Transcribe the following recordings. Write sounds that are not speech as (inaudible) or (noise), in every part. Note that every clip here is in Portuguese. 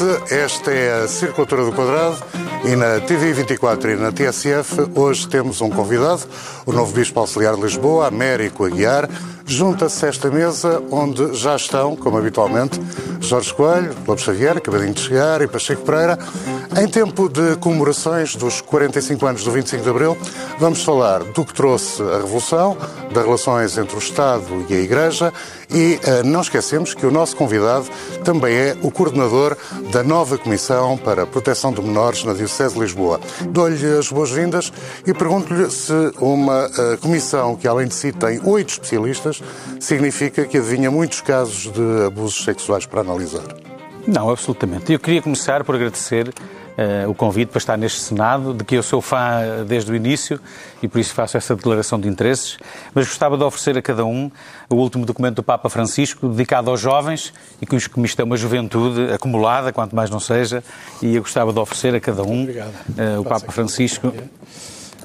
noite, esta é a Circulatura do Quadrado e na TV 24 e na TSF hoje temos um convidado, o novo Bispo Auxiliar de Lisboa, Américo Aguiar. Junta-se esta mesa onde já estão, como habitualmente, Jorge Coelho, Lopes Xavier, acabadinho de chegar, e Pacheco Pereira. Em tempo de comemorações dos 45 anos do 25 de Abril, vamos falar do que trouxe a Revolução, das relações entre o Estado e a Igreja e eh, não esquecemos que o nosso convidado também é o coordenador da nova Comissão para a Proteção de Menores na Diocese de Lisboa. Dou-lhe as boas-vindas e pergunto-lhe se uma eh, comissão que, além de si, tem oito especialistas, significa que adivinha muitos casos de abusos sexuais para analisar. Não, absolutamente. Eu queria começar por agradecer uh, o convite para estar neste Senado, de que eu sou fã desde o início e por isso faço essa declaração de interesses, mas gostava de oferecer a cada um o último documento do Papa Francisco, dedicado aos jovens e que isto é uma juventude acumulada, quanto mais não seja, e eu gostava de oferecer a cada um uh, o Papa Francisco.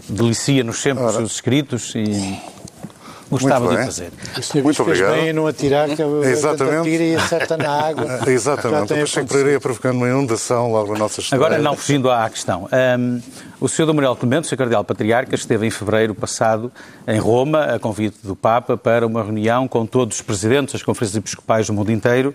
Delicia-nos sempre os seus escritos e gostava de fazer. Muito obrigado. bem não atirar, que a Exatamente. tira e acerta na água. (laughs) Exatamente. Eu achei que poderia provocando uma inundação logo na nossa história. Agora, não fugindo à questão. Um, o Sr. Dom Manuel Clemente, o Sr. Cardeal Patriarca, esteve em fevereiro passado em Roma, a convite do Papa, para uma reunião com todos os presidentes das conferências episcopais do mundo inteiro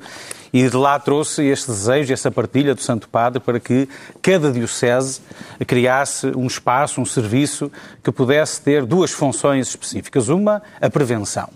e de lá trouxe este desejo, essa partilha do Santo Padre para que cada diocese criasse um espaço, um serviço que pudesse ter duas funções específicas. Uma, a prevenção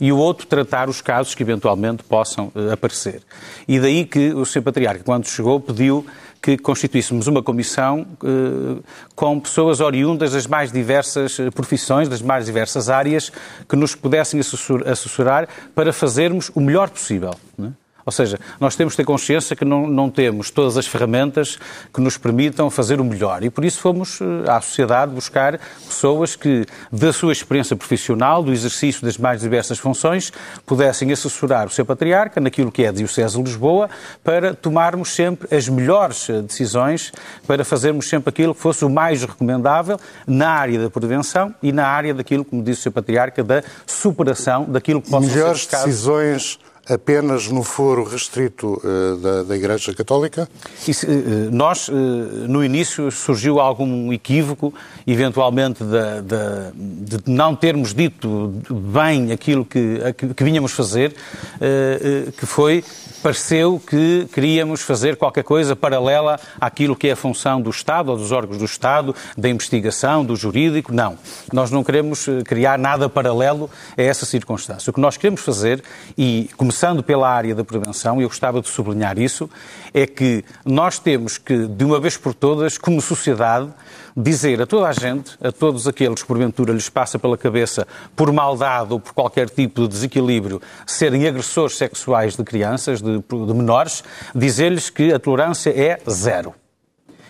e o outro tratar os casos que eventualmente possam uh, aparecer. E daí que o Sr. Patriarca, quando chegou, pediu que constituíssemos uma comissão uh, com pessoas oriundas das mais diversas eh, profissões, das mais diversas áreas, que nos pudessem assessorar para fazermos o melhor possível. Né? Ou seja, nós temos que ter consciência que não, não temos todas as ferramentas que nos permitam fazer o melhor. E por isso fomos eh, à sociedade buscar pessoas que, da sua experiência profissional, do exercício das mais diversas funções, pudessem assessorar o seu patriarca naquilo que é a Diocese de Lisboa, para tomarmos sempre as melhores eh, decisões, para fazermos sempre aquilo que fosse o mais recomendável na área da prevenção e na área daquilo, como disse o seu patriarca, da superação daquilo que possam melhores ser decisões apenas no foro restrito uh, da, da, Igreja Católica? Uh, nós, uh, no início, surgiu algum equívoco, eventualmente, de, de, de, não termos dito bem aquilo que, que, que vinhamos fazer, que foi pareceu que queríamos fazer qualquer coisa paralela àquilo que é a função do Estado ou dos órgãos do Estado, da investigação, do jurídico. Não. Nós não queremos criar nada paralelo a essa circunstância. O que nós queremos fazer, e começando pela área da prevenção, eu gostava de sublinhar isso, é que nós temos que, de uma vez por todas, como sociedade, dizer a toda a gente, a todos aqueles que porventura lhes passa pela cabeça por maldade ou por qualquer tipo de desequilíbrio serem agressores sexuais de crianças, de, de menores, dizer-lhes que a tolerância é zero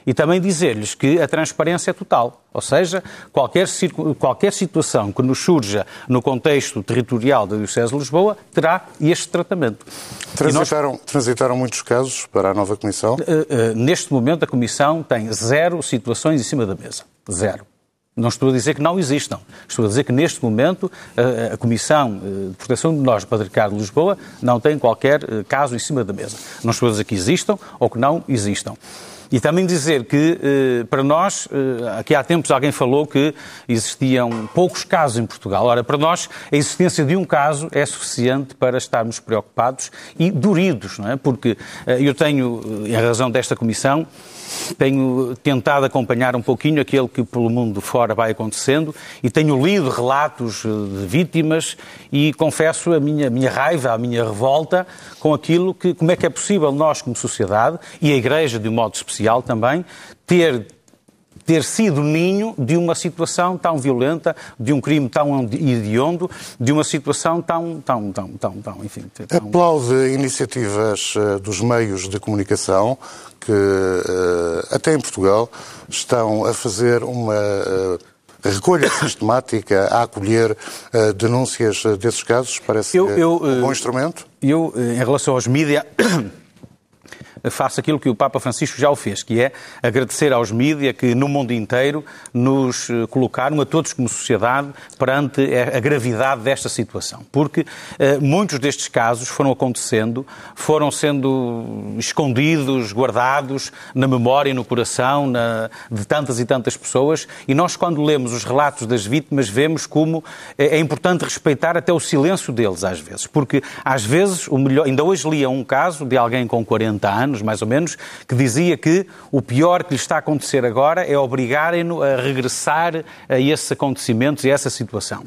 e também dizer-lhes que a transparência é total. Ou seja, qualquer, qualquer situação que nos surja no contexto territorial da Diocese de Lisboa terá este tratamento. Transitaram, nós... transitaram muitos casos para a nova Comissão? Uh, uh, neste momento, a Comissão tem zero situações em cima da mesa. Zero. Não estou a dizer que não existam. Estou a dizer que, neste momento, a, Comissão de Proteção de Menores do Patriarcado de Lisboa não tem qualquer caso em cima da mesa. Não estou a dizer que existam ou que não existam. E também dizer que, eh, para nós, eh, aqui há tempos alguém falou que existiam poucos casos em Portugal. Ora, para nós, a existência de um caso é suficiente para estarmos preocupados e doridos, não é? Porque eh, eu tenho, em razão desta comissão, tenho tentado acompanhar um pouquinho aquele que pelo mundo fora vai acontecendo e tenho lido relatos eh, de vítimas e confesso a minha, minha raiva, a minha revolta com aquilo que, como é que é possível nós como sociedade e a Igreja de um modo específico social também, ter ter sido ninho de uma situação tão violenta, de um crime tão hediondo, de uma situação tão, tão, tão, tão, tão enfim. Tão... Aplaude iniciativas eh, dos meios de comunicação que, eh, até em Portugal, estão a fazer uma eh, recolha (coughs) sistemática a acolher denúncias desses casos? Parece eu, eu, um bom instrumento? Eu, em relação aos mídias, faça aquilo que o Papa Francisco já o fez, que é agradecer aos mídias que no mundo inteiro nos eh, colocaram a todos como sociedade perante a gravidade desta situação. Porque eh, muitos destes casos foram acontecendo, foram sendo escondidos, guardados na memória e no coração na, de tantas e tantas pessoas e nós quando lemos os relatos das vítimas vemos como é, é importante respeitar até o silêncio deles às vezes, porque às vezes o melhor, ainda hoje lia um caso de alguém com 40 anos anos, mais ou menos, que dizia que o pior que lhe está a acontecer agora é obrigarem-no a regressar a esses acontecimentos e a essa situação.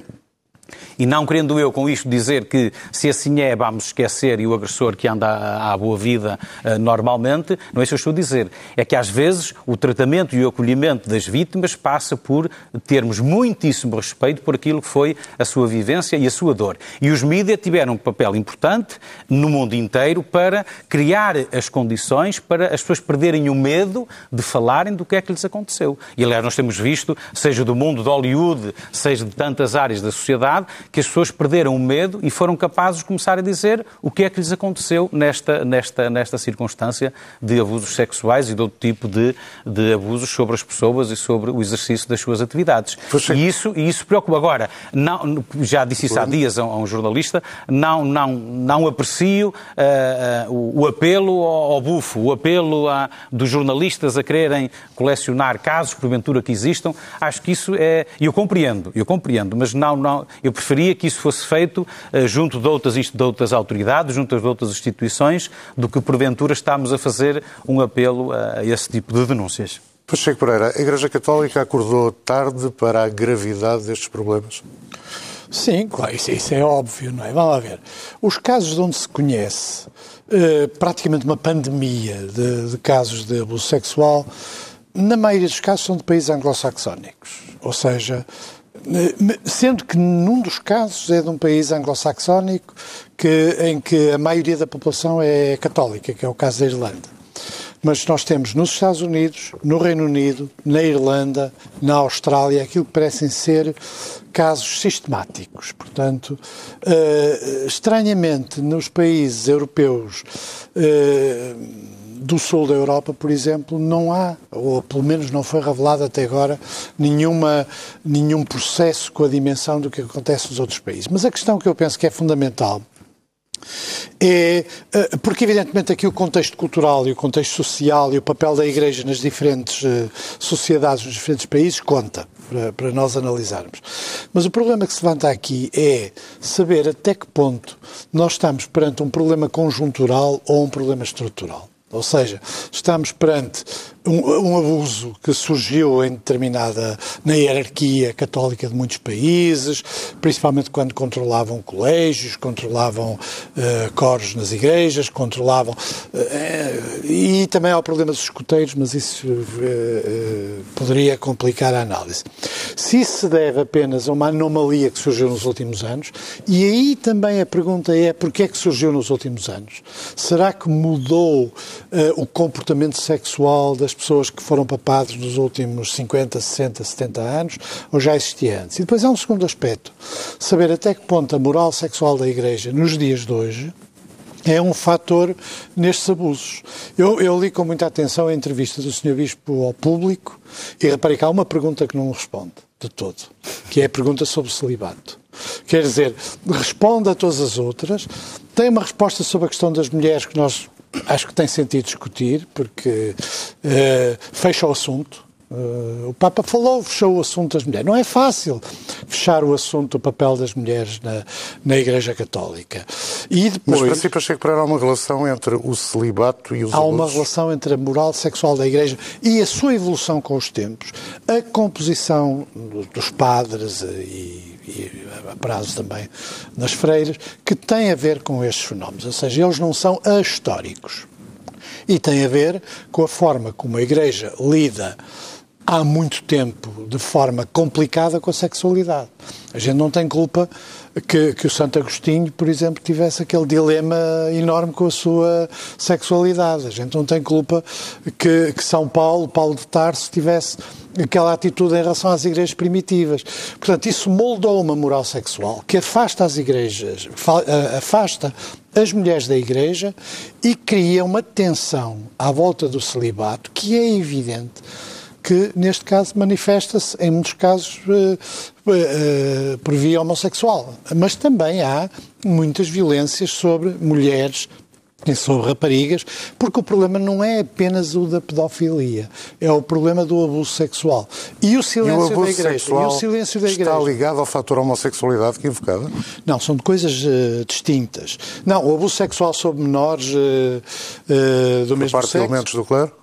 E não querendo eu com isto dizer que se assim é, vamos esquecer e o agressor que anda à, boa vida uh, normalmente, não é isso que eu estou a dizer. É que às vezes o tratamento e o acolhimento das vítimas passa por termos muitíssimo respeito por aquilo que foi a sua vivência e a sua dor. E os mídias tiveram um papel importante no mundo inteiro para criar as condições para as pessoas perderem o medo de falarem do que é que lhes aconteceu. E aliás, nós temos visto, seja do mundo de Hollywood, seja de tantas áreas da sociedade, que as pessoas perderam o medo e foram capazes de começar a dizer o que é que lhes aconteceu nesta, nesta, nesta circunstância de abusos sexuais e de outro tipo de, de abusos sobre as pessoas e sobre o exercício das suas atividades. E isso, e isso preocupa. Agora, não, já disse isso há dias a, um jornalista, não, não, não aprecio uh, uh, o, o, apelo ao, ao, bufo, o apelo a, dos jornalistas a quererem colecionar casos, porventura que existam. Acho que isso é. Eu compreendo, eu compreendo, mas não, não, eu preferia que isso fosse feito uh, junto de outras, de outras autoridades, junto de outras instituições, do que porventura estamos a fazer um apelo a esse tipo de denúncias. Pacheco Pereira, a Igreja Católica acordou tarde para a gravidade destes problemas? Sim, claro, isso, isso, é óbvio, não é? Vamos lá ver. Os casos de onde se conhece uh, praticamente uma pandemia de, de, casos de abuso sexual, na maioria dos casos são de países anglo-saxónicos. Ou seja, Sendo que num dos casos é de um país anglo-saxónico que, em que a maioria da população é católica, que é o caso da Irlanda. Mas nós temos nos Estados Unidos, no Reino Unido, na Irlanda, na Austrália, aquilo que parecem ser casos sistemáticos. Portanto, uh, estranhamente, nos países europeus. Uh, do sul da Europa, por exemplo, não há, ou pelo menos não foi revelado até agora, nenhuma, nenhum processo com a dimensão do que acontece nos outros países. Mas a questão que eu penso que é fundamental é eh, porque evidentemente aqui o contexto cultural e o contexto social e o papel da Igreja nas diferentes eh, sociedades, nos diferentes países, conta para, para nós analisarmos. Mas o problema que se levanta aqui é saber até que ponto nós estamos perante um problema conjuntural ou um problema estrutural. Ou seja, estamos perante um, um, abuso que surgiu em determinada, na hierarquia católica de muitos países, principalmente quando controlavam colégios, controlavam uh, coros nas igrejas, controlavam. Uh, e também há o problema dos escuteiros, mas isso uh, poderia complicar a análise. Se isso se deve apenas a uma anomalia que surgiu nos últimos anos, e aí também a pergunta é porquê é que surgiu nos últimos anos? Será que mudou o comportamento sexual das das pessoas que foram papados nos últimos 50, 60, 70 anos, ou já existia antes. E depois há um segundo aspecto, saber até que ponto a moral sexual da Igreja, nos dias de hoje, é um fator nestes abusos. Eu, eu, li com muita atenção a entrevista do Sr. Bispo ao público e reparei que há uma pergunta que não responde de todo, que é a pergunta sobre o celibato. Quer dizer, responde a todas as outras, tem uma resposta sobre a questão das mulheres que nós acho que tem sentido discutir, porque uh, fecha o assunto. Uh, o Papa falou, fechou o assunto das mulheres. Não é fácil fechar o assunto do papel das mulheres na, na Igreja Católica. E depois, Mas para si, Pacheco Pereira, há uma relação entre o celibato e os Há abusos? uma relação entre a moral sexual da Igreja e a sua evolução com os tempos, a composição dos padres e e a prazo também nas freiras, que tem a ver com estes fenómenos. Ou seja, eles não são ahistóricos. E tem a ver com a forma como a Igreja lida há muito tempo de forma complicada com a sexualidade. A gente não tem culpa que, que o Santo Agostinho, por exemplo, tivesse aquele dilema enorme com a sua sexualidade. A gente não tem culpa que, que São Paulo, Paulo de Tarso, tivesse aquela atitude em relação às igrejas primitivas. Portanto, isso moldou uma moral sexual que afasta as igrejas, afasta as mulheres da igreja e cria uma tensão à volta do celibato que é evidente que, neste caso, manifesta-se, em muitos casos, uh, uh, por via homossexual. Mas também há muitas violências sobre mulheres e sobre raparigas, porque o problema não é apenas o da pedofilia, é o problema do abuso sexual. E o silêncio e o da igreja. E o silêncio da igreja. Está ligado ao fator homossexualidade que invocava? Não, são coisas uh, distintas. Não, o abuso sexual sobre menores uh, uh, do Por mesmo parte sexo... de elementos do clero?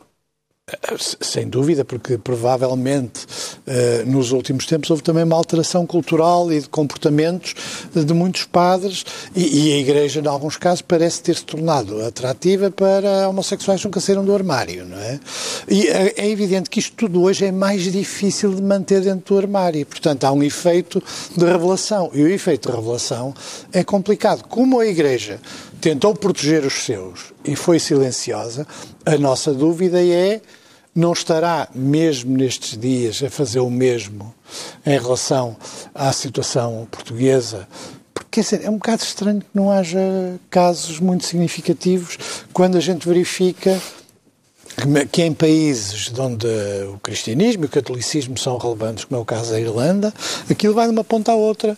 Sem dúvida, porque provavelmente eh, nos últimos tempos houve também uma alteração cultural e de comportamentos de muitos padres e, a Igreja, em alguns casos, parece ter se tornado atrativa para homossexuais que nunca saíram do armário, não é? E é, é evidente que isto tudo hoje é mais difícil de manter dentro do armário. Portanto, há um efeito de revelação. E o efeito de revelação é complicado. Como a Igreja tentou proteger os seus e foi silenciosa, a nossa dúvida é não estará mesmo nestes dias a fazer o mesmo em relação à situação portuguesa? Porque dizer, é um bocado estranho que não haja casos muito significativos quando a gente verifica que em países onde o cristianismo e o catolicismo são relevantes, como é o caso da Irlanda, aquilo vai de uma ponta à outra.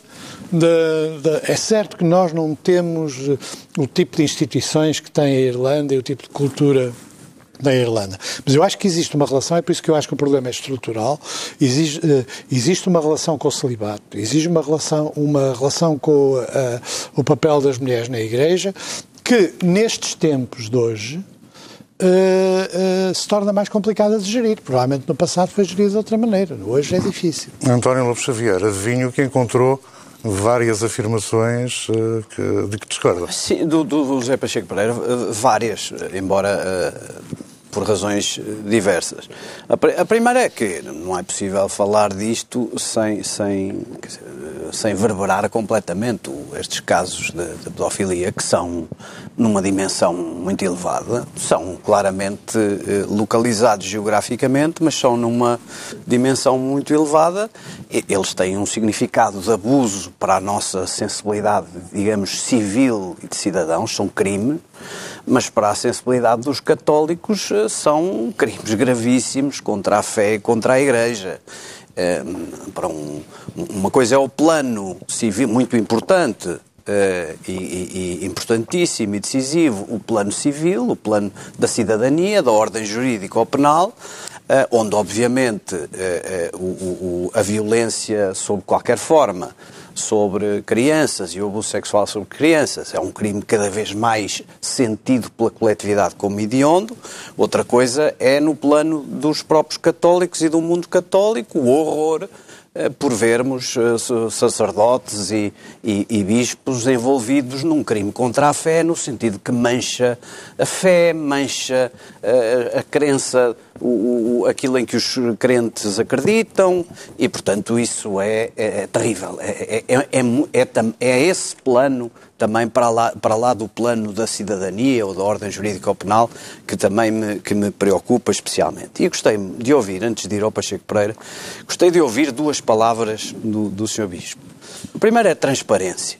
De, de, é certo que nós não temos o tipo de instituições que tem a Irlanda e o tipo de cultura da Irlanda. Mas eu acho que existe uma relação, é por isso que eu acho que o problema é estrutural. Existe, uh, existe uma relação com o celibato, existe uma relação, uma relação com uh, o papel das mulheres na Igreja, que nestes tempos de hoje uh, se torna mais complicada de gerir. Provavelmente no passado foi gerido de outra maneira, hoje é difícil. António Lopes Xavier, adivinho que encontrou várias afirmações uh, que, de que discorda. Sim, do, do José Pacheco Pereira, várias, embora uh, por razões eh, diversas. A, primeira é que não é possível falar disto sem, sem, sem verberar completamente estes casos de, de, pedofilia, que são numa dimensão muito elevada, são claramente eh, localizados geograficamente, mas são numa dimensão muito elevada. Eles têm um significado de abuso para a nossa sensibilidade, digamos, civil e de cidadãos, são crime mas para a sensibilidade dos católicos eh, são crimes gravíssimos contra a fé e contra a Igreja. É, para um, uma coisa é o plano civil, muito importante, Uh, e, e, importantíssimo e decisivo o plano civil, o plano da cidadania, da ordem jurídica ou penal, uh, onde obviamente uh, o, o, a violência sob qualquer forma sobre crianças e o abuso sexual sobre crianças. É um crime cada vez mais sentido pela coletividade como hediondo. Outra coisa é no plano dos próprios católicos e do mundo católico, o horror por vermos eh, sacerdotes e, e, e, bispos envolvidos num crime contra a fé, no sentido que mancha a fé, mancha a, eh, a crença, o, o, aquilo em que os crentes acreditam, e portanto isso é, é, é terrível. É, é, é, é, é esse plano também para lá, para lá do plano da cidadania ou da ordem jurídica ou penal, que também me, que me preocupa especialmente. E gostei de ouvir, antes de ir ao Pacheco Pereira, gostei de ouvir duas palavras do, do Sr. Bispo. A primeira é transparência,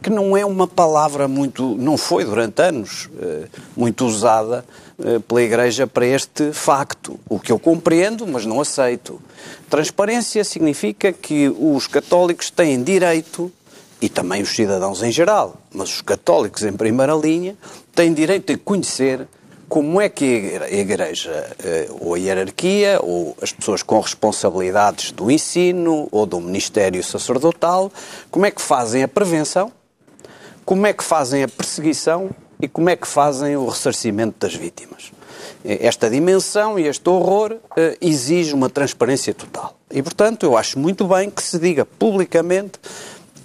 que não é uma palavra muito, não foi durante anos eh, muito usada eh, pela Igreja para este facto, o que eu compreendo, mas não aceito. Transparência significa que os católicos têm direito e também os cidadãos em geral, mas os católicos em primeira linha, têm direito a conhecer como é que a Igreja, eh, ou a hierarquia, ou as pessoas com responsabilidades do ensino ou do ministério sacerdotal, como é que fazem a prevenção, como é que fazem a perseguição e como é que fazem o ressarcimento das vítimas. Esta dimensão e este horror eh, exige uma transparência total. E, portanto, eu acho muito bem que se diga publicamente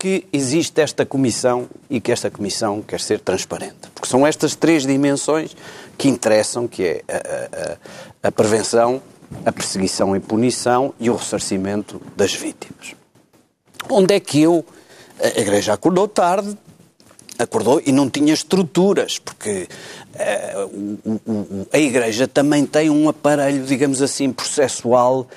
que existe esta comissão e que esta comissão quer ser transparente. Porque são estas três dimensões que interessam, que é a, a, a prevenção, a perseguição e punição e o ressarcimento das vítimas. Onde é que eu. A Igreja acordou tarde, acordou e não tinha estruturas, porque uh, a Igreja também tem um aparelho, digamos assim, processual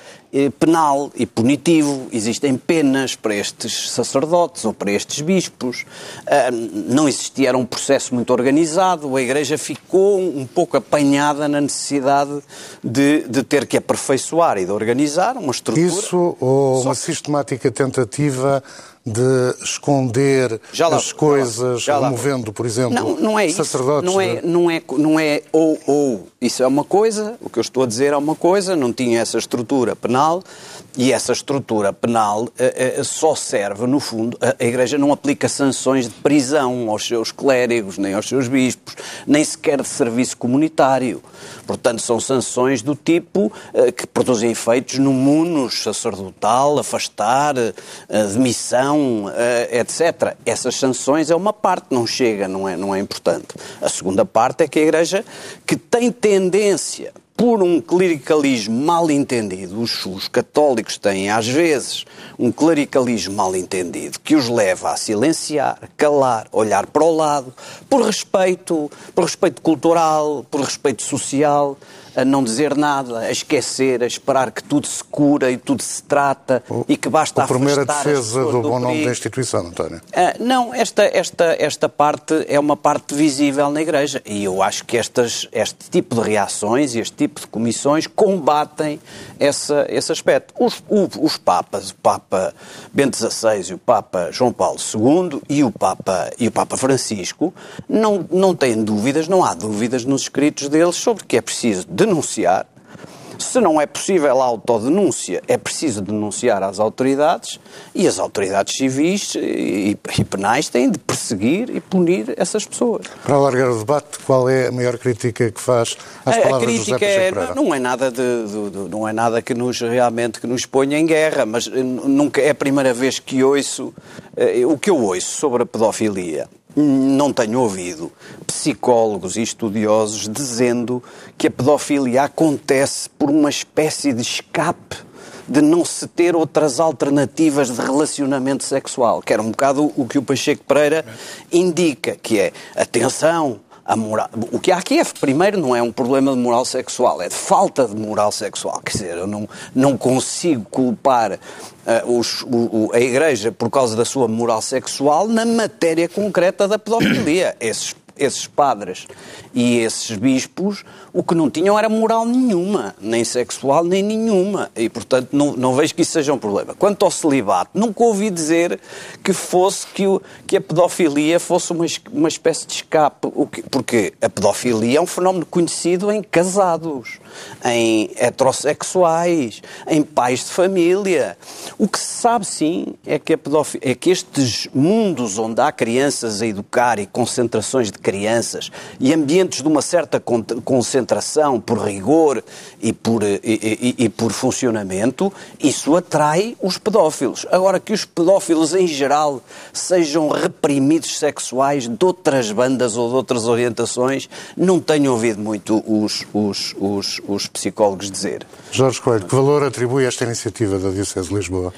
penal e punitivo. Existem penas para estes sacerdotes ou para estes bispos. Uh, não existia, um processo muito organizado. A Igreja ficou um pouco apanhada na necessidade de, de ter que aperfeiçoar e de organizar uma estrutura. Isso ou uma sistemática tentativa de esconder lá, as coisas, removendo, por exemplo, não, não é sacerdotes. Não é, não, é, não é ou, ou. Isso é uma coisa, o que eu estou a dizer é uma coisa, não tinha essa estrutura penal e essa estrutura penal uh, uh, só serve, no fundo, a, a Igreja não aplica sanções de prisão aos seus clérigos, nem aos seus bispos, nem sequer de serviço comunitário. Portanto, são sanções do tipo uh, que produzem efeitos no munus sacerdotal, afastar, demissão, etc. Essas sanções é uma parte, não chega, não é, não é importante. A segunda parte é que a Igreja, que tem tendência por um clericalismo mal entendido. Os, os, católicos têm, às vezes, um clericalismo mal entendido que os leva a silenciar, calar, olhar para o lado, por respeito, por respeito cultural, por respeito social a não dizer nada, a esquecer, a esperar que tudo se cura e tudo se trata o, e que basta a primeira defesa do, do bom nome da instituição, António. Ah, não, esta, esta, esta parte é uma parte visível na Igreja e eu acho que estas, este tipo de reações e este tipo de comissões combatem essa, esse aspecto. Os, o, os Papas, o Papa Bento XVI e o Papa João Paulo II e o Papa, e o Papa Francisco não, não têm dúvidas, não há dúvidas nos escritos deles sobre que é preciso de denunciar. Se não é possível a autodenúncia, é preciso denunciar às autoridades e as autoridades civis e, e penais têm de perseguir e punir essas pessoas. Para alargar o debate, qual é a maior crítica que faz às a, palavras a crítica do José é, não é nada de, de, de, não é nada que nos realmente que nos ponha em guerra, mas nunca é a primeira vez que ouço eh, o que eu ouço sobre a pedofilia não tenho ouvido psicólogos e estudiosos dizendo que a pedofilia acontece por uma espécie de escape de não se ter outras alternativas de relacionamento sexual, que era um bocado o que o Pacheco Pereira indica, que é atenção, moral. O que há aqui é, primeiro, não é um problema de moral sexual, é de falta de moral sexual. Quer dizer, eu não, não consigo culpar uh, os, o, a Igreja por causa da sua moral sexual na matéria concreta da pedofilia. Esses esses padres e esses bispos, o que não tinham era moral nenhuma, nem sexual, nem nenhuma. E, portanto, não, não vejo que isso seja um problema. Quanto ao celibato, nunca ouvi dizer que fosse que, o, que a pedofilia fosse uma, uma espécie de escape. Porque a pedofilia é um fenómeno conhecido em casados, em heterossexuais, em pais de família. O que se sabe, sim, é que, a pedofilia, é que estes mundos onde há crianças a educar e concentrações de crianças e ambientes de uma certa concentração por rigor e por, e, e, e por funcionamento, isso atrai os pedófilos. Agora, que os pedófilos em geral sejam reprimidos sexuais de outras bandas ou de outras orientações, não tenho ouvido muito os, os, os, os psicólogos dizer. Jorge Coelho, que valor atribui esta iniciativa da Diocese de Lisboa?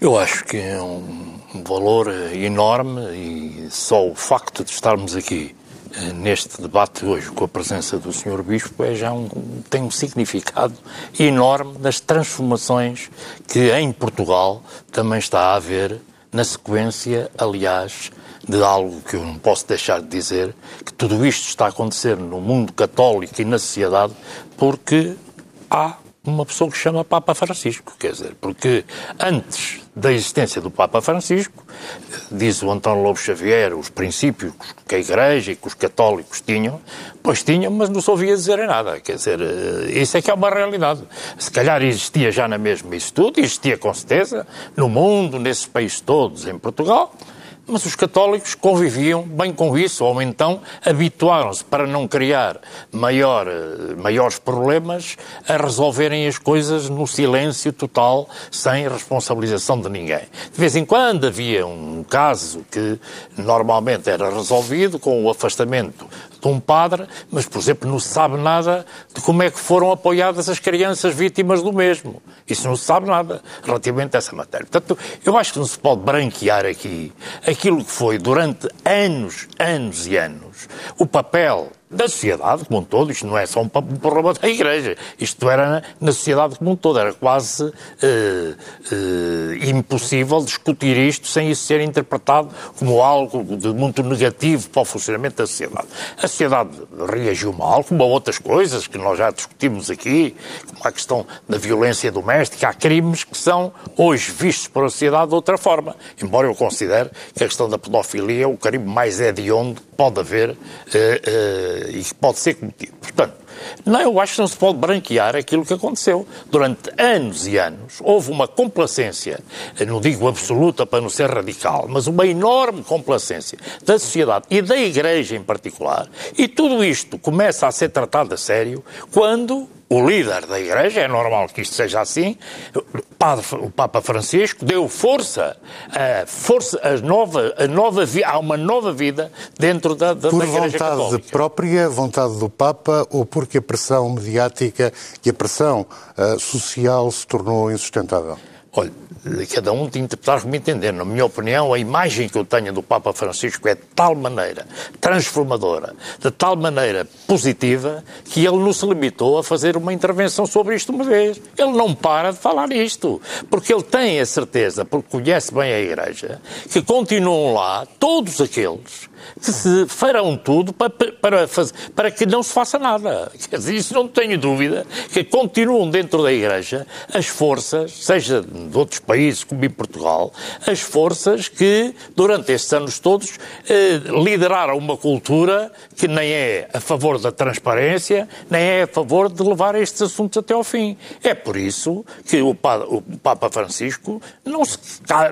Eu acho que é um valor enorme e só o facto de estarmos aqui eh, neste debate hoje com a presença do Sr. Bispo é já um, tem um significado enorme nas transformações que em Portugal também está a haver na sequência, aliás, de algo que eu não posso deixar de dizer, que tudo isto está a acontecer no mundo católico e na sociedade porque há uma pessoa que chama Papa Francisco, quer dizer, porque antes da existência do Papa Francisco, diz o António Lobo Xavier, os princípios que a Igreja e que os católicos tinham, pois tinham, mas não se ouvia dizer nada, quer dizer, eh, isso é que é uma realidade. Se calhar existia já na mesma isso tudo, existia com certeza, no mundo, nesses países todos, em Portugal, mas os católicos conviviam bem com isso, ou então habituaram-se para não criar maior, eh, maiores problemas a resolverem as coisas no silêncio total, sem responsabilização de ninguém. De vez em quando havia um caso que normalmente era resolvido com o afastamento de um padre, mas, por exemplo, não se sabe nada de como é que foram apoiadas as crianças vítimas do mesmo. Isso não se sabe nada relativamente a essa matéria. Portanto, eu acho que não se pode branquear aqui aquilo que foi durante anos, anos e anos o papel da sociedade como um todo. Isto não é só um problema da Igreja. Isto era na, sociedade como um todo. Era quase uh, uh, impossível discutir isto sem isso ser interpretado como algo de muito negativo para o funcionamento da sociedade. A sociedade reagiu mal, como a outras coisas que nós já discutimos aqui, como a questão da violência doméstica. Há crimes que são hoje vistos por a sociedade de outra forma. Embora eu considere que a questão da pedofilia é o crime mais hediondo que pode haver. Uh, e que pode ser cometido. Portanto, não, eu acho que não se pode branquear aquilo que aconteceu. Durante anos e anos houve uma complacência, não digo absoluta para não ser radical, mas uma enorme complacência da sociedade e da Igreja em particular, e tudo isto começa a ser tratado a sério quando o líder da Igreja, é normal que isto seja assim, Padre, o Papa Francisco deu força, a força a nova, a nova, há uma nova vida dentro da, da, por da Igreja vontade Católica. própria, vontade do Papa, ou porque a pressão mediática e a pressão uh, social se tornou insustentável? Olha, cada um de interpretar como entender. Na minha opinião, a imagem que eu tenho do Papa Francisco é de tal maneira transformadora, de tal maneira positiva, que ele não se limitou a fazer uma intervenção sobre isto uma vez. Ele não para de falar isto, porque ele tem a certeza, porque conhece bem a Igreja, que continuam lá todos aqueles que se farão tudo para, para, fazer, para que não se faça nada. Quer dizer, isso não tenho dúvida, que continuam dentro da Igreja as forças, seja de outros países como em Portugal, as forças que, durante estes anos todos, eh, lideraram uma cultura que nem é a favor da transparência, nem é a favor de levar estes assuntos até ao fim. É por isso que o, o Papa Francisco não se,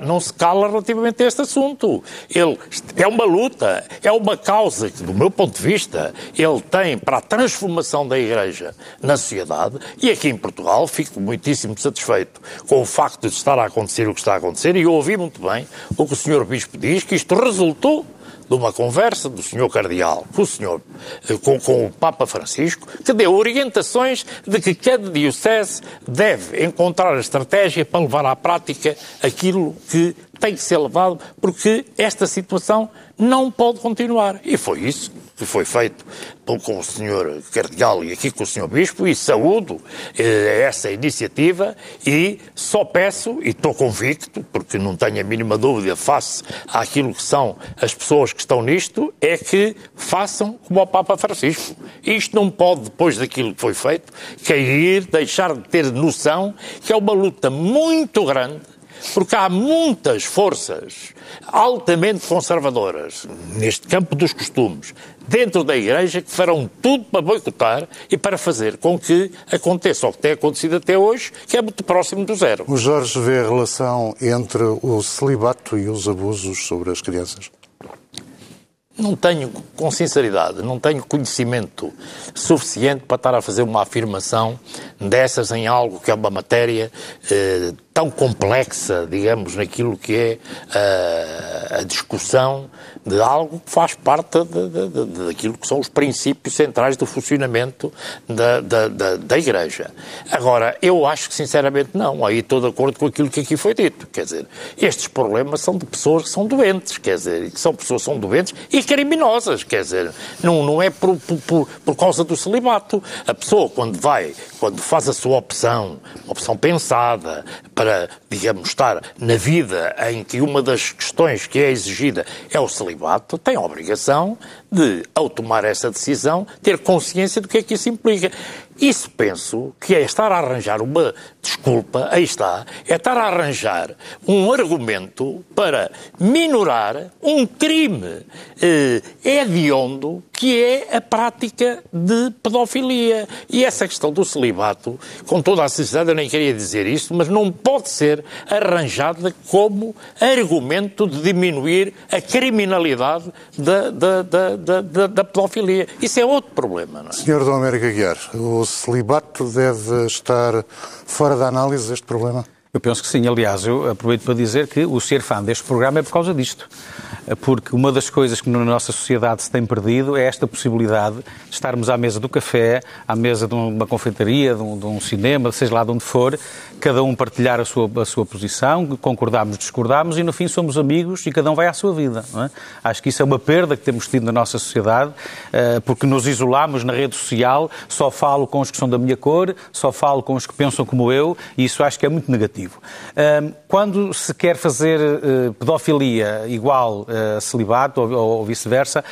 não se cala relativamente a este assunto. Ele, é uma luta, é uma causa que, do meu ponto de vista, ele tem para a transformação da Igreja na sociedade e aqui em Portugal fico muitíssimo satisfeito com o facto de estar a acontecer o que está a acontecer e eu ouvi muito bem o que o Sr. Bispo diz, que isto resultou de uma conversa do Sr. Cardeal com o, senhor, eh, com, com, o Papa Francisco, que deu orientações de que cada diocese deve encontrar a estratégia para levar à prática aquilo que tem que ser levado, porque esta situação não pode continuar. E foi isso que foi feito com o Sr. Cardeal e aqui com o Sr. Bispo, e saúdo eh, essa iniciativa e só peço, e estou convicto, porque não tenho a mínima dúvida face àquilo que são as pessoas que estão nisto, é que façam como o Papa Francisco. Isto não pode, depois daquilo que foi feito, cair, deixar de ter noção que é uma luta muito grande porque há muitas forças altamente conservadoras neste campo dos costumes dentro da Igreja que farão tudo para boicotar e para fazer com que aconteça o que tem acontecido até hoje, que é muito próximo do zero. O Jorge vê a relação entre o celibato e os abusos sobre as crianças? Não tenho, com sinceridade, não tenho conhecimento suficiente para estar a fazer uma afirmação dessas em algo que é uma matéria eh, tão complexa, digamos, naquilo que é uh, a discussão de algo que faz parte de, de, de, daquilo que são os princípios centrais do funcionamento da, da, da, da, Igreja. Agora, eu acho que sinceramente não, aí estou de acordo com aquilo que aqui foi dito, quer dizer, estes problemas são de pessoas que são doentes, quer dizer, que são pessoas que são doentes e criminosas, quer dizer, não, não é por, por, por causa do celibato. A pessoa, quando vai, quando faz a sua opção, opção pensada, para para, digamos, estar na vida em que uma das questões que é exigida é o celibato, tem a obrigação de, ao tomar essa decisão, ter consciência do que é que isso implica. Isso penso que é estar a arranjar uma desculpa, aí está, é estar a arranjar um argumento para minorar um crime eh, hediondo que é a prática de pedofilia. E essa questão do celibato, com toda a sinceridade, eu nem queria dizer isto, mas não pode ser arranjada como argumento de diminuir a criminalidade da, da, da, da, da, da pedofilia. Isso é outro problema. Não é? Senhor Dom América Guiar, o celibato deve estar fora da análise deste problema? Eu penso que sim. Aliás, eu aproveito para dizer que o ser fã deste programa é por causa disto. porque uma das coisas que na nossa sociedade se tem perdido é esta possibilidade de estarmos à mesa do café, à mesa de uma confeitaria, de um, de um cinema, seja lá de onde for, cada um partilhar a sua, a sua posição, concordarmos, discordarmos e no fim somos amigos e cada um vai à sua vida. É? Acho que isso é uma perda que temos tido na nossa sociedade, eh, porque nos isolamos na rede social, só falo com os que são da minha cor, só falo com os que pensam como eu e isso acho que é muito negativo. Eh, quando se quer fazer eh, pedofilia igual a celibato ou, vice-versa...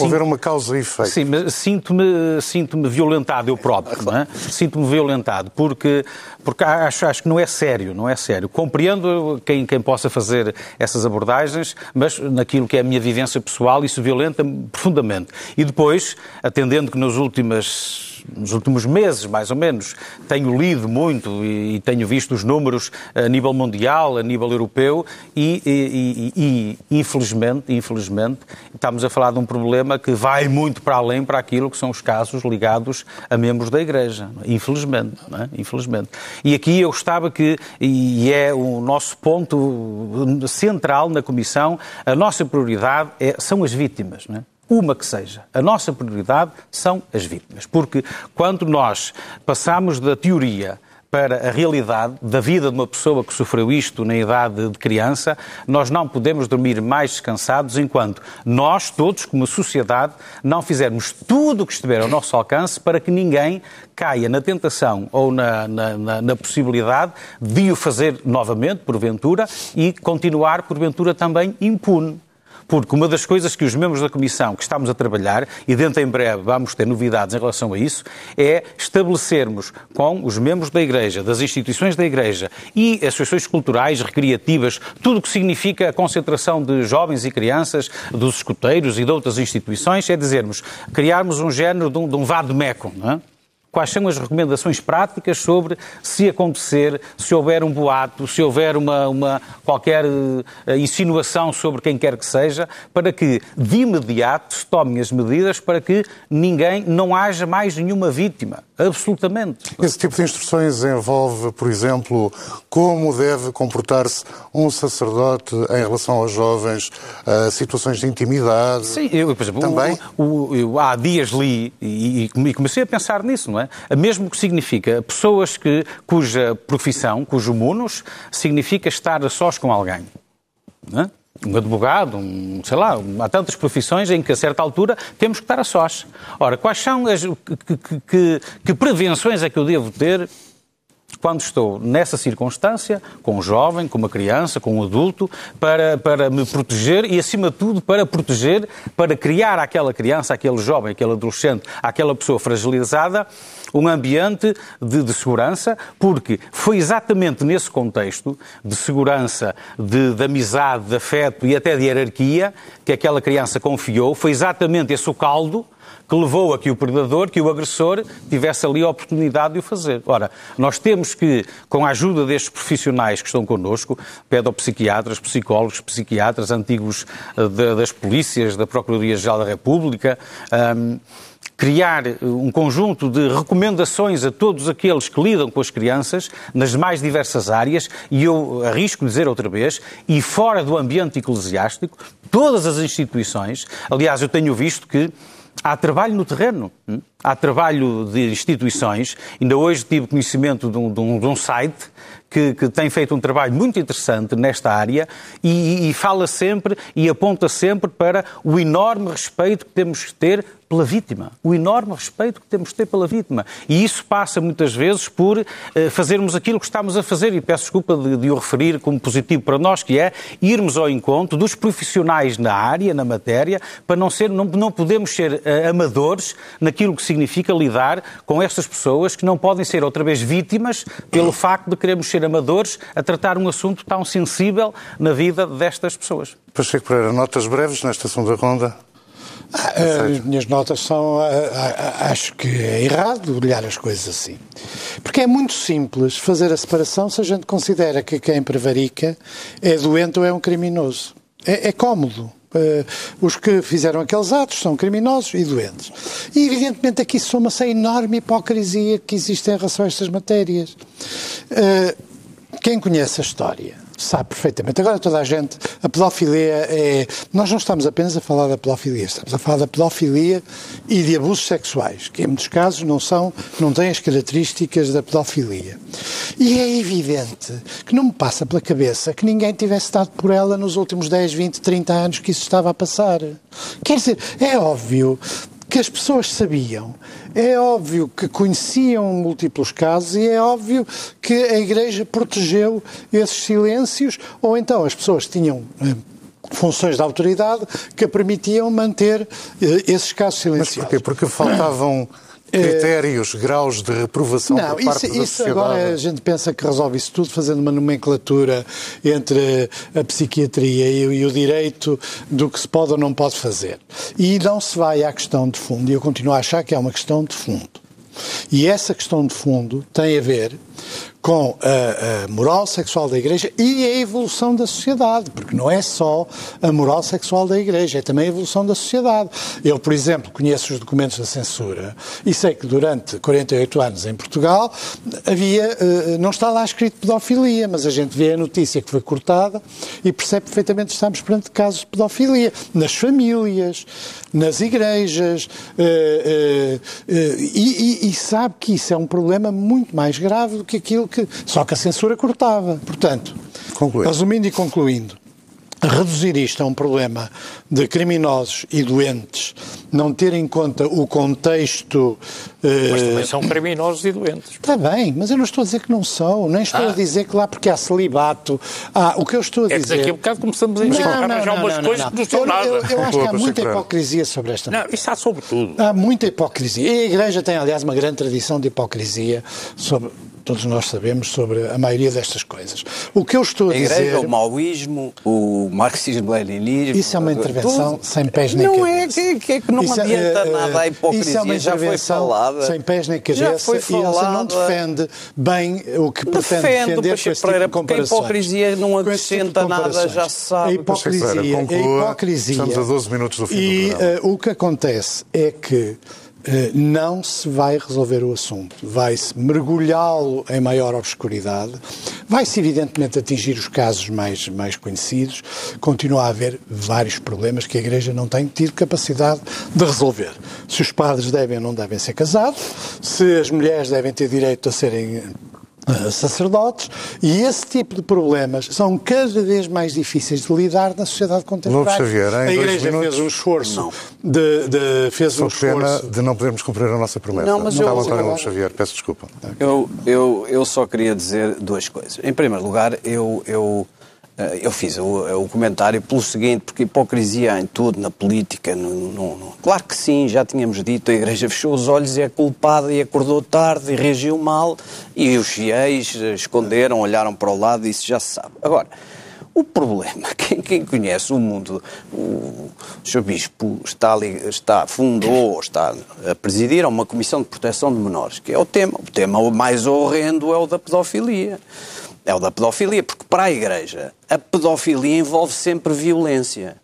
Houver uma causa e efeito. Sim, mas sinto-me sinto violentado eu próprio, é? (laughs) Sinto-me violentado, porque, porque acho, acho que não é sério, não é sério. Compreendo quem, quem possa fazer essas abordagens, mas naquilo que é a minha vivência pessoal, isso violenta-me profundamente. E depois, atendendo que nas últimas nos últimos meses, mais ou menos, tenho lido muito e, tenho visto os números a nível mundial, a nível europeu e, e, e, infelizmente, infelizmente, estamos a falar de um problema que vai muito para além para aquilo que são os casos ligados a membros da Igreja. Infelizmente, é? infelizmente. E aqui eu gostava que, e é o nosso ponto central na Comissão, a nossa prioridade é, são as vítimas. Não é? Uma que seja. A nossa prioridade são as vítimas, porque quando nós passamos da teoria para a realidade da vida de uma pessoa que sofreu isto na idade de criança, nós não podemos dormir mais descansados enquanto nós, todos, como sociedade, não fizermos tudo o que estiver ao nosso alcance para que ninguém caia na tentação ou na, na, na, na possibilidade de o fazer novamente, porventura, e continuar, porventura, também impune porque uma das coisas que os membros da Comissão que estamos a trabalhar, e dentro em breve vamos ter novidades em relação a isso, é estabelecermos com os membros da Igreja, das instituições da Igreja e associações culturais, recreativas, tudo o que significa a concentração de jovens e crianças, dos escuteiros e de outras instituições, é dizermos, criarmos um género de um, de um vado-meco, não é? Quais são as recomendações práticas sobre se acontecer, se houver um boato, se houver uma, uma qualquer uh, insinuação sobre quem quer que seja, para que de imediato se tomem as medidas para que ninguém, não haja mais nenhuma vítima. Absolutamente. Esse tipo de instruções envolve, por exemplo, como deve comportar-se um sacerdote em relação aos jovens, situações de intimidade. Sim, eu, por exemplo, também. O, o, eu, há dias li e, e, comecei a pensar nisso, não é? Mesmo que significa pessoas que, cuja profissão, cujo munus, significa estar a sós com alguém. É? um advogado, um, sei lá, há tantas profissões em que a certa altura temos que estar a sós. Ora, quais são as que, que, que prevenções é que eu devo ter quando estou nessa circunstância, com um jovem, com uma criança, com um adulto, para, para me proteger e, acima de tudo, para proteger, para criar àquela criança, àquele jovem, àquele adolescente, àquela pessoa fragilizada, um ambiente de, de segurança, porque foi exatamente nesse contexto de segurança, de, de amizade, de afeto e até de hierarquia que aquela criança confiou, foi exatamente esse o caldo que levou a que o predador, que o agressor, tivesse ali a oportunidade de o fazer. Ora, nós temos que, com a ajuda destes profissionais que estão connosco, pedopsiquiatras, psicólogos, psiquiatras, antigos uh, de, das polícias, da Procuradoria-Geral da República, um, criar um conjunto de recomendações a todos aqueles que lidam com as crianças nas mais diversas áreas, e eu arrisco dizer outra vez, e fora do ambiente eclesiástico, todas as instituições, aliás, eu tenho visto que há trabalho no terreno, hum? há trabalho de instituições. Ainda hoje tive conhecimento de um, de um, de um site que, que, tem feito um trabalho muito interessante nesta área e, e, fala sempre e aponta sempre para o enorme respeito que temos que ter pela vítima, o enorme respeito que temos de ter pela vítima. E isso passa muitas vezes por eh, fazermos aquilo que estamos a fazer, e peço desculpa de, de o referir como positivo para nós, que é irmos ao encontro dos profissionais na área, na matéria, para não ser, não, não podemos ser eh, amadores naquilo que significa lidar com estas pessoas que não podem ser outra vez vítimas pelo facto de queremos ser amadores a tratar um assunto tão sensível na vida destas pessoas. Pacheco Pereira, notas breves nesta segunda ronda? Ah, as minhas notas são. Ah, ah, acho que é errado olhar as coisas assim. Porque é muito simples fazer a separação se a gente considera que quem prevarica é doente ou é um criminoso. É, é cómodo. Uh, os que fizeram aqueles atos são criminosos e doentes. E, evidentemente, aqui soma-se a enorme hipocrisia que existe em relação a estas matérias. Uh, quem conhece a história sabe perfeitamente. Agora toda a gente, a pedofilia é. Nós não estamos apenas a falar da pedofilia, estamos a falar da pedofilia e de abusos sexuais, que em muitos casos não são, não têm as características da pedofilia. E é evidente que não me passa pela cabeça que ninguém tivesse estado por ela nos últimos 10, 20, 30 anos que isso estava a passar. Quer dizer, é óbvio que as pessoas sabiam. É óbvio que conheciam múltiplos casos e é óbvio que a Igreja protegeu esses silêncios, ou então as pessoas tinham. Eh, funções de autoridade que permitiam manter eh, esses casos silenciosos. Mas porquê? Porque faltavam (coughs) critérios, é... graus de reprovação não, por parte isso, da isso sociedade? agora a gente pensa que resolve isso tudo fazendo uma nomenclatura entre a psiquiatria e, e, o direito do que se pode ou não pode fazer. E não se vai à questão de fundo, e eu continuo a achar que é uma questão de fundo. E essa questão de fundo tem a ver com a, a, moral sexual da Igreja e a evolução da sociedade, porque não é só a moral sexual da Igreja, é também a evolução da sociedade. Eu, por exemplo, conheço os documentos da censura e sei que durante 48 anos em Portugal havia, eh, não está lá escrito pedofilia, mas a gente vê a notícia que foi cortada e percebe perfeitamente que estamos perante casos de pedofilia nas famílias, nas igrejas, eh, eh, e, e, e sabe que isso é um problema muito mais grave do que aquilo que. Só que a censura cortava. Portanto, resumindo e concluindo, reduzir isto a um problema de criminosos e doentes, não ter em conta o contexto. Eh, mas também são criminosos e doentes. Está bem, mas eu não estou a dizer que não são, nem estou ah. a dizer que lá porque há celibato. Ah, o que eu estou a dizer. É que daqui a bocado começamos a arranjar umas não, coisas não, que não são nada. Eu, eu, eu acho que há muita hipocrisia sobre esta Não, isso há sobre tudo. Há muita hipocrisia. E a Igreja tem, aliás, uma grande tradição de hipocrisia sobre todos nós sabemos sobre a maioria destas coisas. O que eu estou a, a dizer... Igreja, o maoísmo, o marxismo-leninismo... Isso é uma intervenção tudo. sem pés nem não cabeça. Não é, que, que não isso, adianta uh, nada a hipocrisia, isso é uma intervenção sem pés nem cabeça já foi falada. e ela não defende bem o que pretende defende, defender com este tipo de comparações. a hipocrisia não tipo acrescenta tipo nada, já se sabe. A hipocrisia, a hipocrisia... Estamos a 12 minutos do fim e, do programa. Uh, o que acontece é que não se vai resolver o assunto. Vai-se mergulhá-lo em maior obscuridade, vai-se evidentemente atingir os casos mais, mais conhecidos, continua a haver vários problemas que a Igreja não tem tido capacidade de resolver. Se os padres devem ou não devem ser casados, se as mulheres devem ter direito a serem eh, sacerdotes, e esse tipo de problemas são cada vez mais difíceis de lidar na sociedade contemporânea. Xavier, a Igreja minutos... fez um esforço de, de, fez Sou um esforço de não podermos cumprir a nossa promessa. Não, mas eu, António Xavier, peço desculpa. Eu, eu, eu só queria dizer duas coisas. Em primeiro lugar, eu, eu eh, eu fiz o, o, comentário pelo seguinte, porque hipocrisia em tudo, na política, no, no, no, claro que sim, já tínhamos dito, a Igreja (laughs) fechou os olhos e é culpada e acordou tarde e reagiu mal e os fiéis esconderam, olharam para o lado e isso já se sabe. Agora, o problema, (laughs) quem, quem conhece o mundo, o, o Sr. Bispo está, ali, está, fundou, está a presidir uma comissão de proteção de menores, que é o tema. O tema mais horrendo é o da pedofilia. É o da pedofilia, porque para a Igreja a pedofilia envolve sempre violência.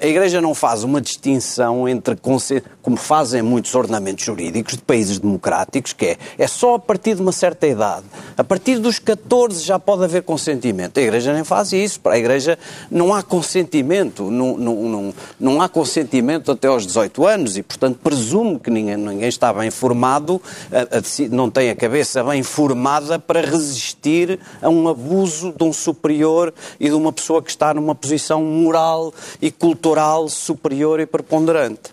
A Igreja não faz uma distinção entre, como fazem muitos ordenamentos jurídicos de países democráticos, que é, é só a partir de uma certa idade. A partir dos 14 já pode haver consentimento. A Igreja nem faz isso. Para a Igreja não há consentimento. Não, não, não, não há consentimento até aos 18 anos e, portanto, presumo que ninguém, ninguém está bem formado, a, a, não tem a cabeça bem formada para resistir a um abuso de um superior e de uma pessoa que está numa posição moral e cultural superior e preponderante.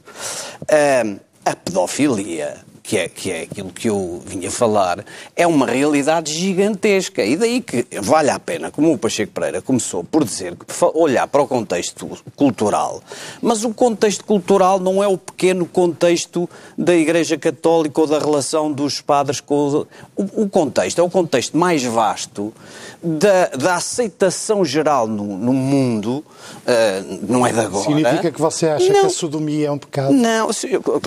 a pedofilia que é, que é aquilo que eu vinha falar, é uma realidade gigantesca. E daí que vale a pena, como o Pacheco Pereira começou por dizer, olhar para o contexto cultural. Mas o contexto cultural não é o pequeno contexto da Igreja Católica ou da relação dos padres com. O, o contexto é o contexto mais vasto da, da aceitação geral no, no mundo, uh, não é de agora. Significa que você acha não, que a sodomia é um pecado? Não,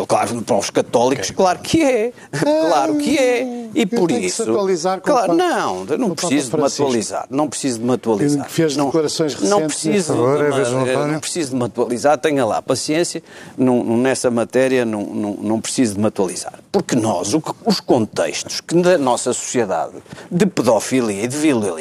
claro, para os católicos, okay. claro que é. claro que é. E por isso. se atualizar com o claro, Papa- não, eu não o preciso de me atualizar. Não preciso de me atualizar. Que fez não, declarações não recentes preciso, nesse- Por favor, de é me- António. não preciso de me atualizar. Tenha lá paciência. Não, não- nessa matéria não, não, não preciso de me atualizar. Porque nós, o os contextos que da nossa sociedade de pedofilia e de violência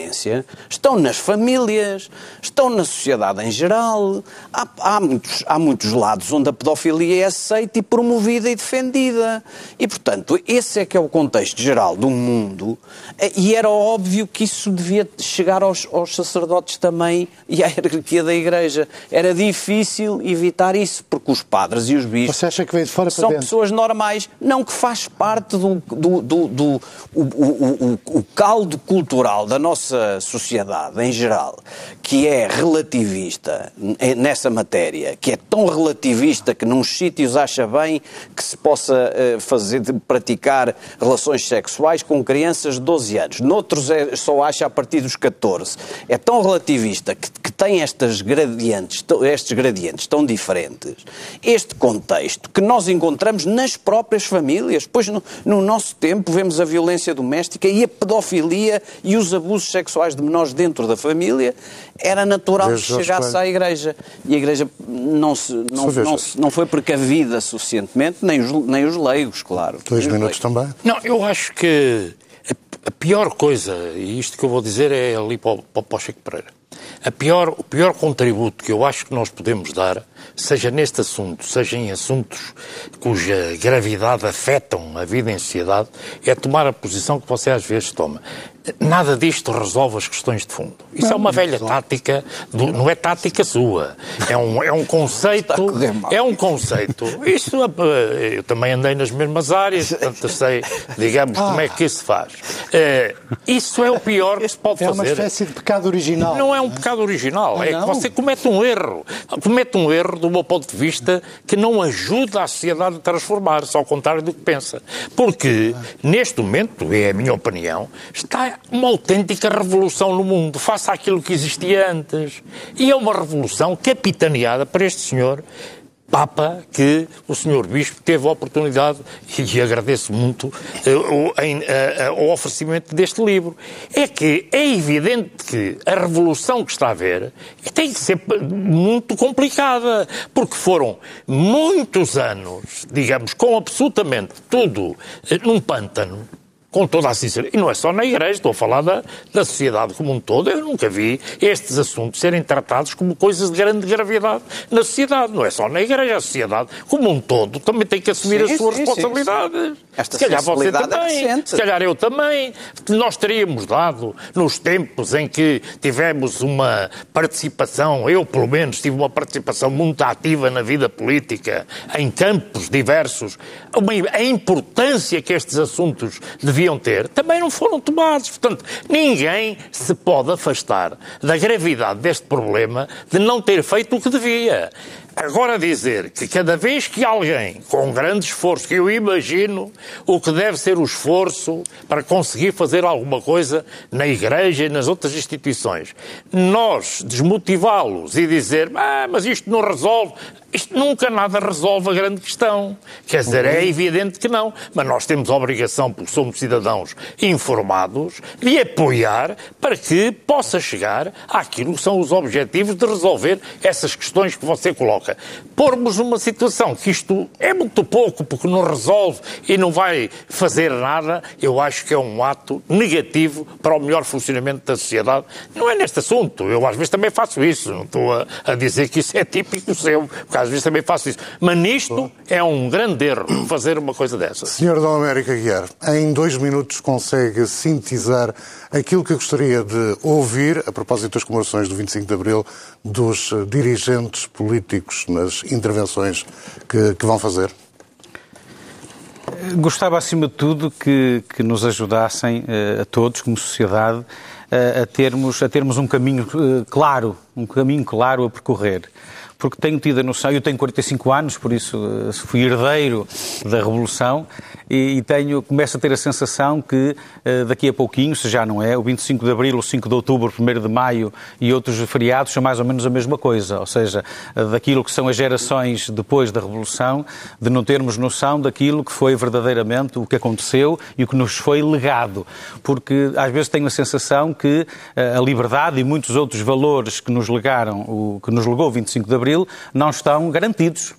estão nas famílias, estão na sociedade em geral. Há, há muitos, há muitos lados onde a pedofilia é aceita e promovida e defendida. E, portanto, esse é que é o contexto geral do mundo. E era óbvio que isso devia chegar aos, aos sacerdotes também e à (laughs) hierarquia da Igreja. Era difícil evitar isso, porque os padres e os bispos Você acha que veio de fora são dentro? pessoas normais, não que faz parte do, do, do, do- o, o, o, o caldo cultural da nossa sociedade em geral, que é relativista nessa matéria, que é tão relativista que num sítios acha bem que se possa eh, fazer, de praticar relações sexuais com crianças de 12 anos, noutros é, só acha a partir dos 14. É tão relativista que, que tem estas gradientes, estes gradientes tão diferentes, este contexto que nós encontramos nas próprias famílias. Pois no, no nosso tempo vemos a violência doméstica e a pedofilia e os abusos sexuais de menores dentro da família. Era natural que Veja, Jorge chegasse à Igreja. E a Igreja não, se, não, não, se- não foi precavida suficientemente, nem os, nem os leigos, claro. Dois minutos leigos. também. Não, eu acho que a, a pior coisa, e isto que eu vou dizer é ali para o, para o Chico Pereira, a pior, o pior contributo que eu acho que nós podemos dar, seja neste assunto, seja em assuntos cuja gravidade afetam a vida em sociedade, é tomar a posição que você às vezes toma. Nada disto resolve as questões de fundo. Isso é uma velha tática, do- não é tática sua. É um, é um conceito. É um conceito. Isso, eh, eu também andei nas mesmas áreas, portanto sei, digamos, como é que isso se faz. Eh, isso é o pior que se pode É uma fazer. espécie de pecado original. Não é um pecado original, Ah, é não? que você comete um erro. Comete um erro, do meu ponto de vista, que não ajuda a sociedade a transformar-se, ao contrário do que pensa. Porque, neste momento, é a minha opinião, está uma autêntica revolução no mundo, face àquilo que existia antes. E é uma revolução capitaneada por este senhor. Papa que o Sr. Bispo teve a oportunidade, e agradeço muito, o, em, eh, eh, o oferecimento deste livro. É que é evidente que a revolução que está a haver tem que ser muito complicada, porque foram muitos anos, digamos, com absolutamente tudo eh, num pântano, com toda a sinceridade. E não é só na Igreja, estou a falar da, da sociedade como um todo. Eu nunca vi estes assuntos serem tratados como coisas de grande gravidade na sociedade. Não é só na Igreja, a sociedade como um todo também tem que assumir Sim, as suas sim, sim, responsabilidades. Esta se calhar você é também, recente. se calhar eu também. Nós teríamos dado, nos tempos em que tivemos uma participação, eu pelo menos tive uma participação muito ativa na vida política, em campos diversos, uma, a importância que estes assuntos deviam ter, também não foram tomados. Portanto, ninguém se pode afastar da gravidade deste problema de não ter feito o que devia. Agora dizer que cada vez que alguém com grande esforço, que eu imagino o que deve ser o esforço para conseguir fazer alguma coisa na Igreja e nas outras instituições, nós desmotivá-los e dizer, ah, mas isto não resolve, isto nunca nada resolve a grande questão. Quer dizer, é evidente que não, mas nós temos a obrigação, porque somos cidadãos informados, de apoiar para que possa chegar àquilo que são os objetivos de resolver essas questões que você coloca. Pormos numa situação que isto é muito pouco, porque não resolve e não vai fazer nada, eu acho que é um ato negativo para o melhor funcionamento da sociedade. Não é neste assunto, eu às vezes também faço isso, não estou a, a dizer que isso é típico seu, porque às vezes também faço isso. Mas nisto é um grande erro fazer uma coisa dessas. Senhor Dom América Guiar, em dois minutos consegue sintetizar aquilo que eu gostaria de ouvir, a propósito das comemorações do 25 de Abril, dos eh, dirigentes políticos nas intervenções que, que vão fazer? Gostava, acima de tudo, que, que nos ajudassem eh, a todos, como sociedade, eh, a, termos, a termos um caminho eh, claro, um caminho claro a percorrer. Porque tenho tido a noção, eu tenho 45 anos, por isso eh, fui herdeiro da Revolução, e, tenho, começo a ter a sensação que uh, daqui a pouquinho, se já não é, o 25 de Abril, o 5 de Outubro, o 1 de Maio e outros feriados são mais ou menos a mesma coisa, ou seja, uh, daquilo que são as gerações depois da Revolução, de não termos noção daquilo que foi verdadeiramente o que aconteceu e o que nos foi legado, porque às vezes tenho a sensação que a liberdade e muitos outros valores que nos legaram, o que nos legou o 25 de Abril, não estão garantidos.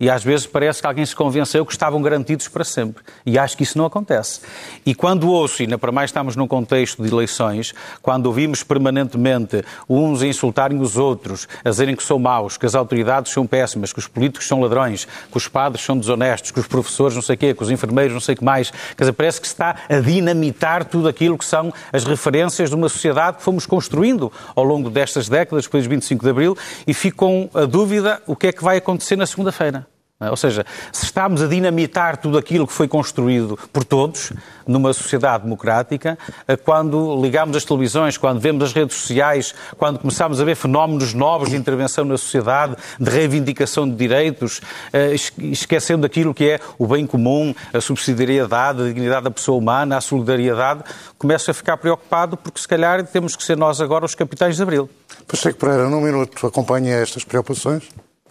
E às vezes parece que alguém se convenceu que estavam garantidos para sempre. E acho que isso não acontece. E quando ouço, e para mais estamos num contexto de eleições, quando ouvimos permanentemente uns insultarem os outros, a dizerem que são maus, que as autoridades são péssimas, que os políticos são ladrões, que os padres são desonestos, que os professores não sei o quê, que os enfermeiros não sei o que mais, quer dizer, parece que se está a dinamitar tudo aquilo que são as referências de uma sociedade que fomos construindo ao longo destas décadas, depois de 25 de Abril, e fico com a dúvida o que é que vai acontecer na segunda-feira. É? Ou seja, se estamos a dinamitar tudo aquilo que foi construído por todos numa sociedade democrática, eh, quando ligamos as televisões, quando vemos as redes sociais, quando começamos a ver fenómenos novos de intervenção na sociedade, de reivindicação de direitos, eh, esquecendo aquilo que é o bem comum, a subsidiariedade, a dignidade da pessoa humana, a solidariedade, começo a ficar preocupado porque se calhar temos que ser nós agora os capitães de Abril. Pacheco Pereira, num minuto, acompanha estas preocupações?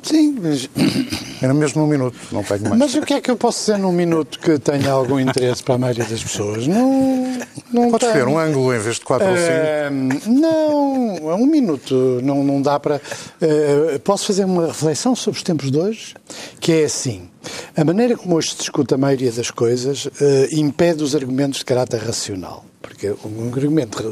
Sim, mas... Era mesmo num minuto, não tenho mais. Mas o que é que eu posso dizer num minuto que tenha algum interesse para a maioria das pessoas? Não, não Podes ter um ângulo em vez de quatro uh, ou cinco? Não, um minuto não, não dá para... Uh, posso fazer uma reflexão sobre os tempos de hoje? Que é assim, a maneira como hoje se discute a maioria das coisas uh, impede os argumentos de caráter racional. Porque um argumento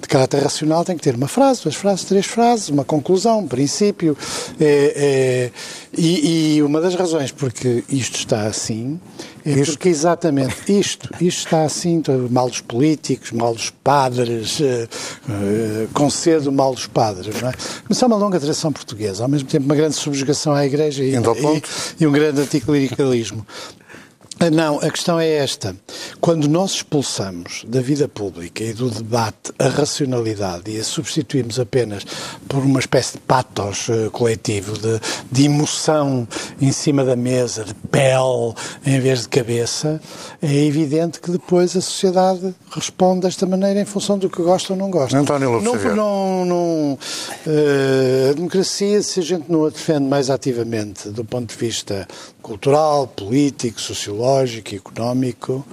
de caráter racional tem que ter uma frase, duas frases, três frases, uma conclusão, um princípio. É, é, e, e, uma das razões porque isto está assim é isto? porque exatamente isto, isto está assim, mal dos políticos, mal dos padres, uh, uh, concedo mal dos padres, não é? Mas é uma longa tradição portuguesa, ao mesmo tempo uma grande subjugação à Igreja e, e, e um grande anticlericalismo. Ah, não, a questão é esta. Quando nós expulsamos da vida pública e do debate a racionalidade e a substituímos apenas por uma espécie de patos uh, coletivo, de, de, emoção em cima da mesa, de pele em vez de cabeça, é evidente que depois a sociedade responde desta maneira em função do que gosta ou não gosta. António Lopes não, não, não uh, A democracia, se a gente não a defende mais ativamente do ponto de vista cultural, político, sociológico, económico,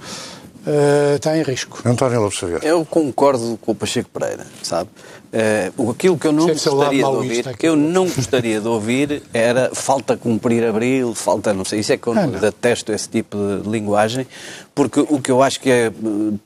uh, está em risco. António Lopes Xavier. Eu concordo com o Pacheco Pereira, sabe? Uh, aquilo que eu não gostaria de ouvir, que eu não gostaria de ouvir era falta cumprir abril, falta não sei, isso é que eu ah, detesto esse tipo de linguagem, porque o que eu acho que é eh,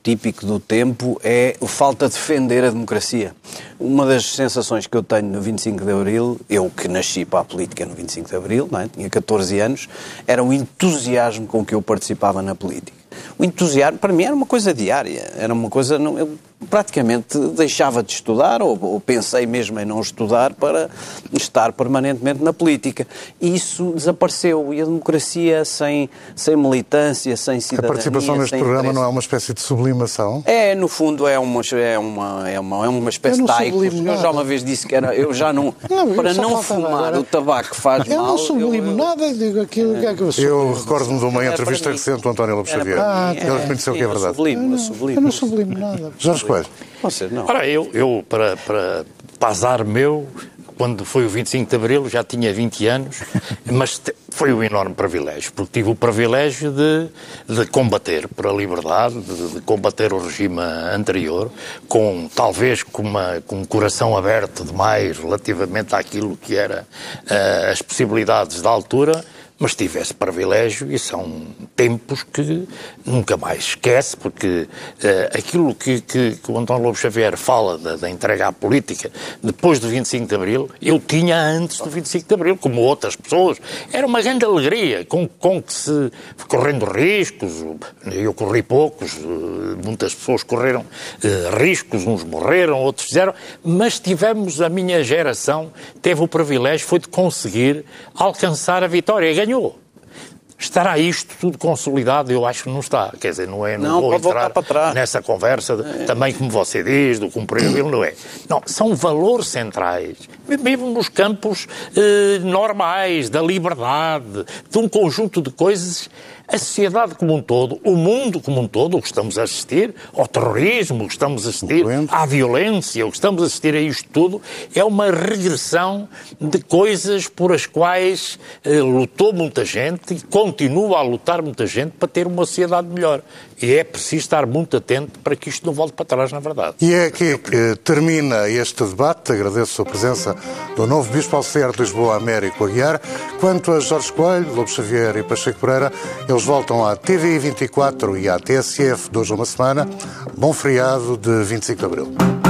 típico do tempo é falta defender a democracia. Uma das sensações que eu tenho no 25 de Abril, eu que nasci para a política no 25 de Abril, é? tinha 14 anos, era o entusiasmo com que eu participava na política. O entusiasmo, para mim, era uma coisa diária, era uma coisa. Eu praticamente deixava de estudar, ou, ou, pensei mesmo em não estudar, para estar permanentemente na política. E isso desapareceu. E a democracia sem, sem militância, sem cidadania. A participação neste programa interesse. não é uma espécie de sublimação? É, no fundo, é uma, é uma, é uma, é uma espécie de taicos. Eu já uma vez disse que era. Eu já não. (laughs) não para não fumar agora. o tabaco faz eu mal. Eu não sublimo eu, nada, digo aquilo que é que eu sou. Eu recordo-me de uma entrevista recente do António Lopes Xavier. Ah, Ele reconheceu que é verdade. Sublimo, eu, sublimo. eu não sublimo nada. Jorge Você não. Ora, eu, eu para, para, para meu, quando foi o 25 de Abril, já tinha 20 anos, (laughs) mas foi um enorme privilégio, porque tive o privilégio de, de combater a liberdade, de, de, combater o regime anterior, com talvez com, uma, com um coração aberto demais relativamente àquilo que eram uh, as possibilidades da altura mas tive esse privilégio e são tempos que nunca mais esquece, porque uh, aquilo que, que, que, o António Lobo Xavier fala da, da, entrega à política depois do 25 de Abril, eu tinha antes do 25 de Abril, como outras pessoas. Era uma grande alegria, com, com que se, correndo riscos, eu corri poucos, uh, muitas pessoas correram uh, riscos, uns morreram, outros fizeram, mas tivemos, a minha geração teve o privilégio, foi de conseguir alcançar a vitória ganhou. Estará isto tudo consolidado? Eu acho que não está. Quer dizer, não é. Não, Não, vou entrar nessa conversa, de- também como você diz, do cumprir ele não é. Não, são valores centrais, mesmo nos campos eh, normais, da liberdade, de um conjunto de coisas. A sociedade como um todo, o mundo como um todo, o que estamos a assistir, ao terrorismo, o que estamos a assistir à violência, o que estamos a assistir a isto tudo, é uma regressão de coisas por as quais eh, lutou muita gente e continua a lutar muita gente para ter uma sociedade melhor. E é preciso estar muito atento para que isto não volte para trás, na verdade. E é aqui que termina este debate. Agradeço a presença do novo Bispo Auxiliar de Lisboa, Américo Aguiar. Quanto a Jorge Coelho, Lobo Xavier e Pacheco Pereira, eles voltam à TVI 24 e à TSF de hoje a uma semana. Bom feriado de 25 de Abril.